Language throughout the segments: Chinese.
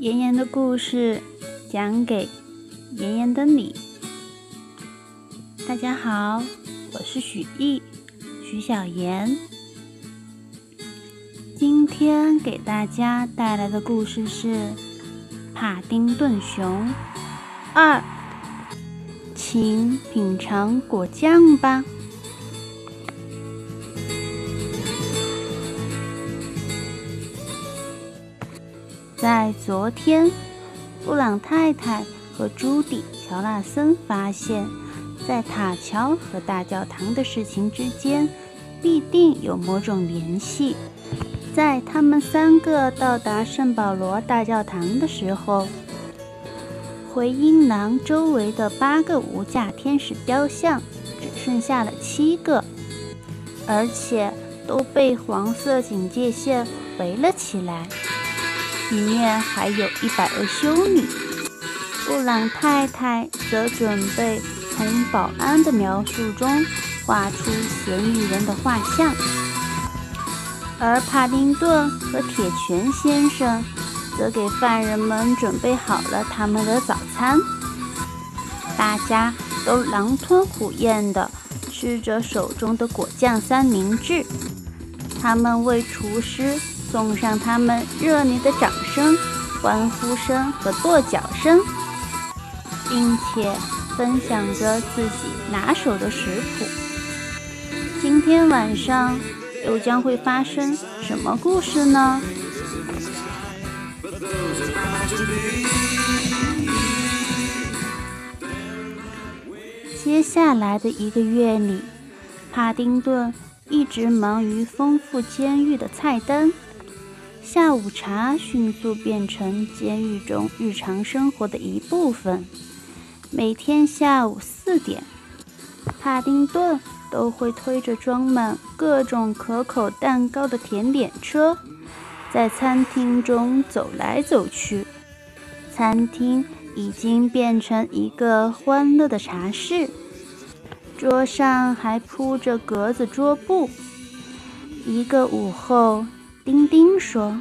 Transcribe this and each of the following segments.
妍妍的故事讲给妍妍的你。大家好，我是许艺，许小妍。今天给大家带来的故事是《帕丁顿熊二》，请品尝果酱吧。在昨天，布朗太太和朱迪·乔纳森发现，在塔桥和大教堂的事情之间必定有某种联系。在他们三个到达圣保罗大教堂的时候，回音廊周围的八个无价天使雕像只剩下了七个，而且都被黄色警戒线围了起来。里面还有一百位修女。布朗太太则准备从保安的描述中画出嫌疑人的画像，而帕丁顿和铁拳先生则给犯人们准备好了他们的早餐。大家都狼吞虎咽地吃着手中的果酱三明治，他们为厨师。送上他们热烈的掌声、欢呼声和跺脚声，并且分享着自己拿手的食谱。今天晚上又将会发生什么故事呢？接下来的一个月里，帕丁顿一直忙于丰富监狱的菜单。下午茶迅速变成监狱中日常生活的一部分。每天下午四点，帕丁顿都会推着装满各种可口蛋糕的甜点车，在餐厅中走来走去。餐厅已经变成一个欢乐的茶室，桌上还铺着格子桌布。一个午后。丁丁说：“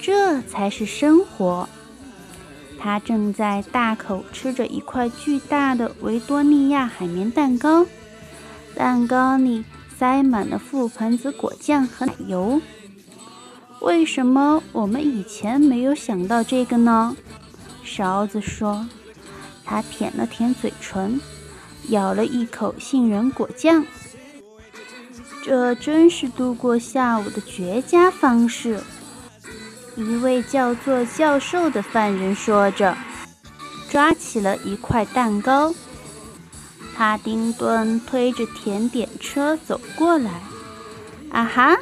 这才是生活。”他正在大口吃着一块巨大的维多利亚海绵蛋糕，蛋糕里塞满了覆盆子果酱和奶油。为什么我们以前没有想到这个呢？勺子说。他舔了舔嘴唇，咬了一口杏仁果酱。这真是度过下午的绝佳方式，一位叫做教授的犯人说着，抓起了一块蛋糕。帕丁顿推着甜点车走过来。啊哈，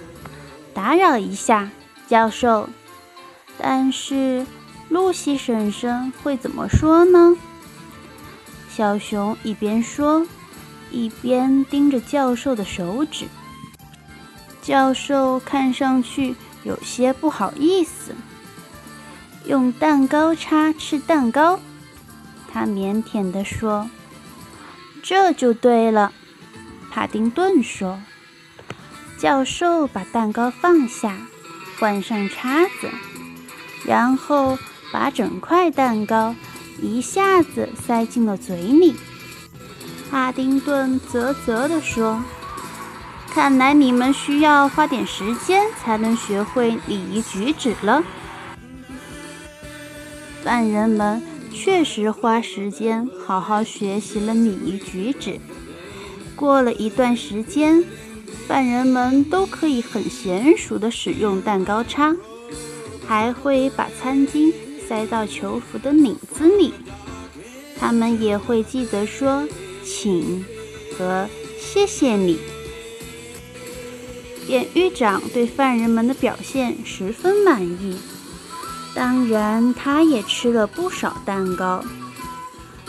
打扰一下，教授。但是露西婶婶会怎么说呢？小熊一边说，一边盯着教授的手指。教授看上去有些不好意思。用蛋糕叉吃蛋糕，他腼腆地说：“这就对了。”帕丁顿说。教授把蛋糕放下，换上叉子，然后把整块蛋糕一下子塞进了嘴里。帕丁顿啧啧地说。看来你们需要花点时间才能学会礼仪举止了。犯人们确实花时间好好学习了礼仪举止。过了一段时间，犯人们都可以很娴熟地使用蛋糕叉，还会把餐巾塞到囚服的领子里。他们也会记得说“请”和“谢谢你”。典狱长对犯人们的表现十分满意，当然，他也吃了不少蛋糕。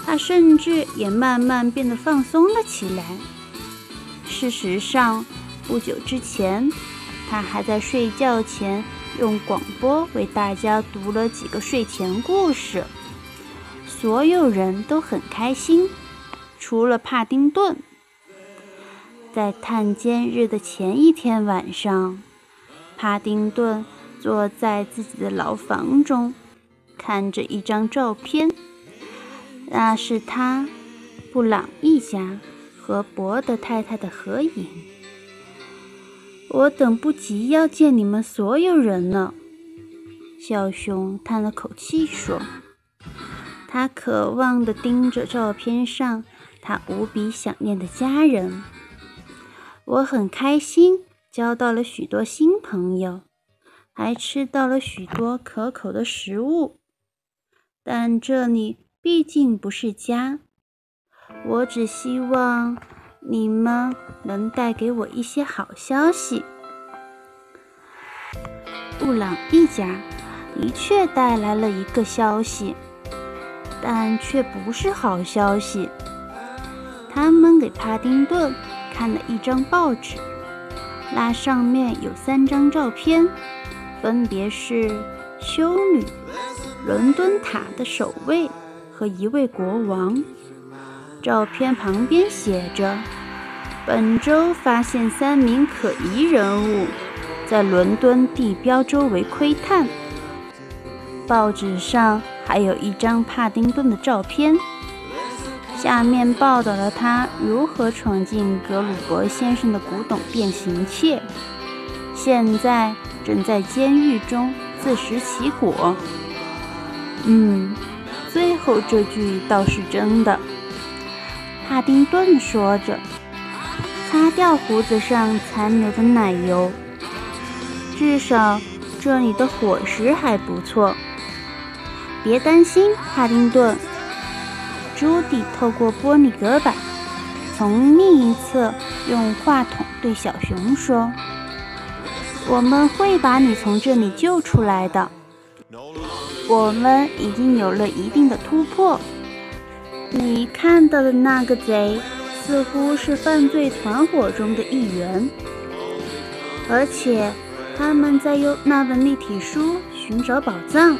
他甚至也慢慢变得放松了起来。事实上，不久之前，他还在睡觉前用广播为大家读了几个睡前故事。所有人都很开心，除了帕丁顿。在探监日的前一天晚上，帕丁顿坐在自己的牢房中，看着一张照片，那是他布朗一家和伯德太太的合影。我等不及要见你们所有人了。小熊叹了口气说：“他渴望地盯着照片上他无比想念的家人。我很开心，交到了许多新朋友，还吃到了许多可口的食物。但这里毕竟不是家。我只希望你们能带给我一些好消息。”布朗一家。的确带来了一个消息，但却不是好消息。他们给帕丁顿看了一张报纸，那上面有三张照片，分别是修女、伦敦塔的守卫和一位国王。照片旁边写着：“本周发现三名可疑人物，在伦敦地标周围窥探。”报纸上还有一张帕丁顿的照片，下面报道了他如何闯进格鲁伯先生的古董变形器，现在正在监狱中自食其果。嗯，最后这句倒是真的。帕丁顿说着，擦掉胡子上残留的奶油。至少这里的伙食还不错。别担心，帕丁顿。朱迪透过玻璃隔板，从另一侧用话筒对小熊说：“我们会把你从这里救出来的。我们已经有了一定的突破。你看到的那个贼，似乎是犯罪团伙中的一员，而且他们在用那本立体书寻找宝藏。”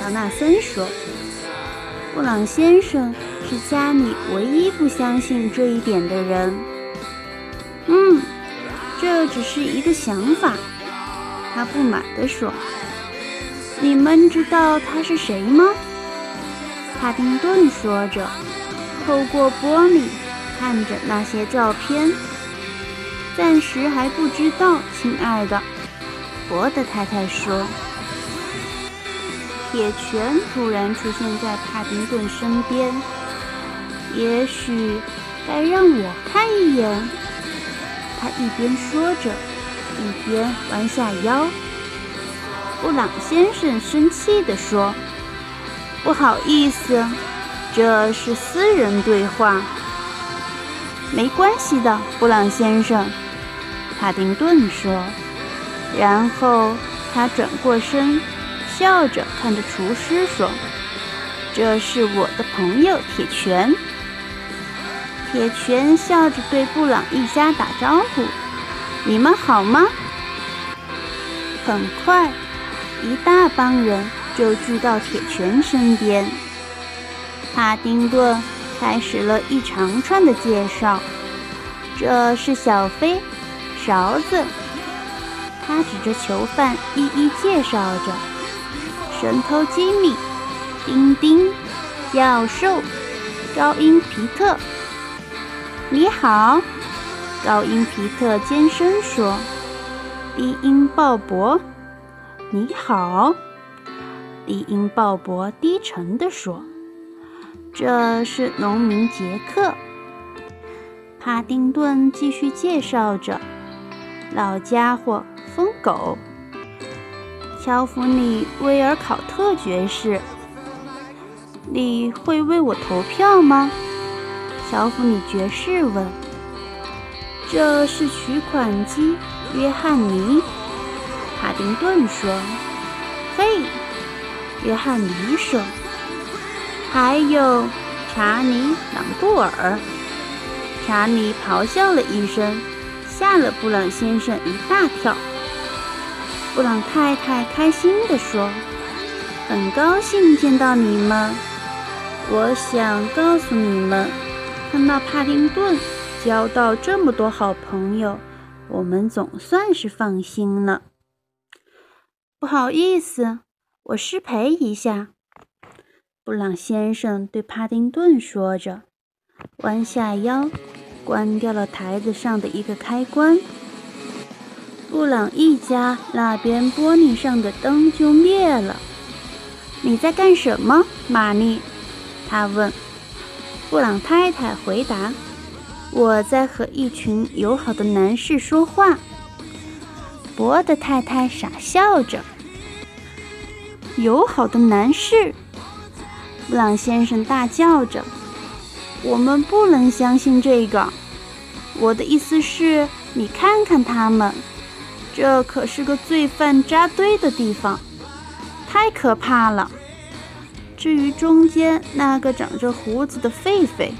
乔纳森说：“布朗先生是家里唯一不相信这一点的人。”“嗯，这只是一个想法。”他不满地说。“你们知道他是谁吗？”帕丁顿说着，透过玻璃看着那些照片。“暂时还不知道，亲爱的。”伯德太太说。铁拳突然出现在帕丁顿身边，也许该让我看一眼。他一边说着，一边弯下腰。布朗先生生气地说：“不好意思，这是私人对话。”没关系的，布朗先生，帕丁顿说。然后他转过身。笑着看着厨师说：“这是我的朋友铁拳。”铁拳笑着对布朗一家打招呼：“你们好吗？”很快，一大帮人就聚到铁拳身边。帕丁顿开始了一长串的介绍：“这是小飞，勺子。”他指着囚犯一一介绍着。神偷吉米、丁丁、教授、高音皮特，你好，高音皮特尖声说。低音鲍勃，你好，低音鲍勃低沉地说。这是农民杰克。帕丁顿继续介绍着，老家伙，疯狗。乔弗里威尔考特爵士，你会为我投票吗？乔弗里爵士问。这是取款机，约翰尼。帕丁顿说。嘿，约翰尼说。还有查理朗布尔。查理咆哮了一声，吓了布朗先生一大跳。布朗太太开心地说：“很高兴见到你们。我想告诉你们，看到帕丁顿交到这么多好朋友，我们总算是放心了。不好意思，我失陪一下。”布朗先生对帕丁顿说着，弯下腰，关掉了台子上的一个开关。布朗一家那边玻璃上的灯就灭了。你在干什么，玛丽？他问。布朗太太回答：“我在和一群友好的男士说话。”博德太太傻笑着。友好的男士，布朗先生大叫着：“我们不能相信这个！我的意思是，你看看他们。”这可是个罪犯扎堆的地方，太可怕了。至于中间那个长着胡子的狒狒，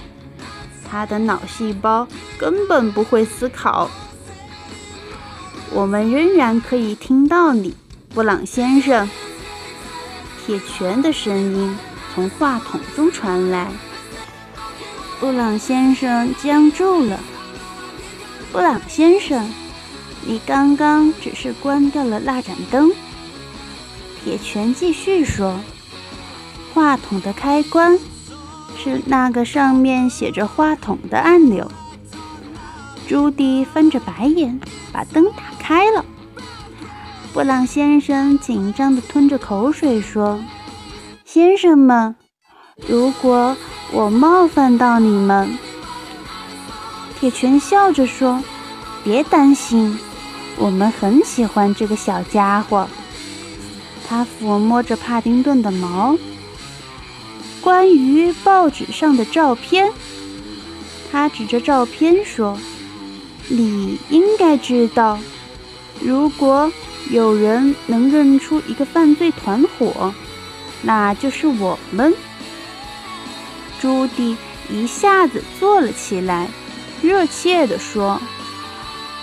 他的脑细胞根本不会思考。我们仍然可以听到你，布朗先生。铁拳的声音从话筒中传来。布朗先生僵住了。布朗先生。你刚刚只是关掉了那盏灯。铁拳继续说：“话筒的开关是那个上面写着‘话筒’的按钮。”朱迪翻着白眼，把灯打开了。布朗先生紧张地吞着口水说：“先生们，如果我冒犯到你们……”铁拳笑着说：“别担心。”我们很喜欢这个小家伙。他抚摸着帕丁顿的毛。关于报纸上的照片，他指着照片说：“你应该知道，如果有人能认出一个犯罪团伙，那就是我们。”朱迪一下子坐了起来，热切地说：“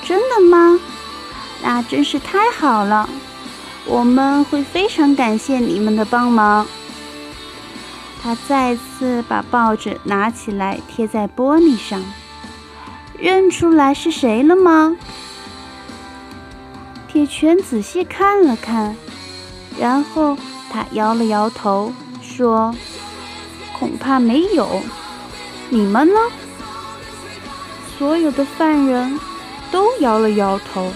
真的吗？”那真是太好了，我们会非常感谢你们的帮忙。他再次把报纸拿起来贴在玻璃上，认出来是谁了吗？铁拳仔细看了看，然后他摇了摇头，说：“恐怕没有。你们呢？”所有的犯人都摇了摇头。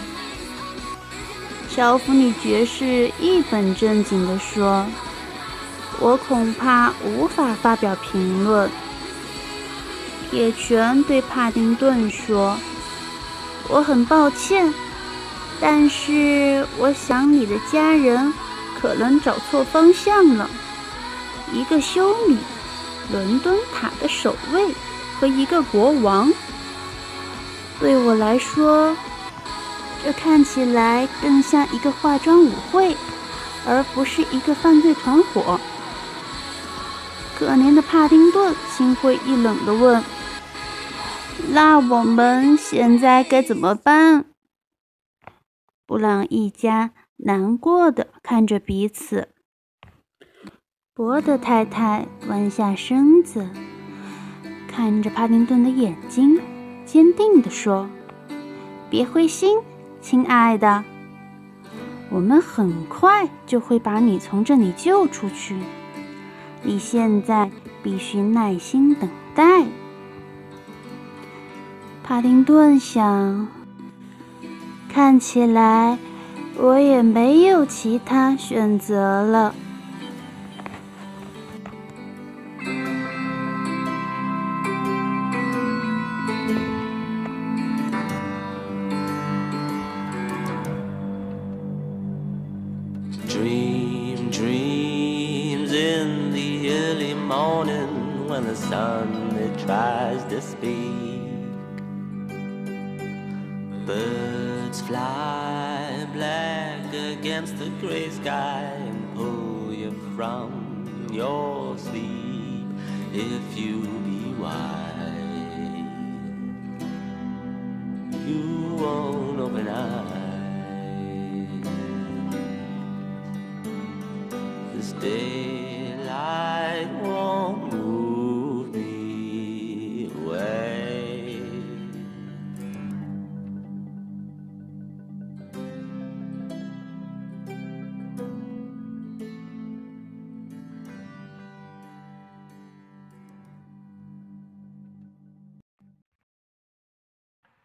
乔弗里爵士一本正经地说：“我恐怕无法发表评论。”铁拳对帕丁顿说：“我很抱歉，但是我想你的家人可能找错方向了。一个修女，伦敦塔的守卫和一个国王，对我来说。”这看起来更像一个化妆舞会，而不是一个犯罪团伙。可怜的帕丁顿心灰意冷地问：“那我们现在该怎么办？”布朗一家难过的看着彼此。博德太太弯下身子，看着帕丁顿的眼睛，坚定地说：“别灰心。”亲爱的，我们很快就会把你从这里救出去。你现在必须耐心等待。帕丁顿想，看起来我也没有其他选择了。Sun that tries to speak. Birds fly black against the gray sky and pull you from your sleep if you be wise. Day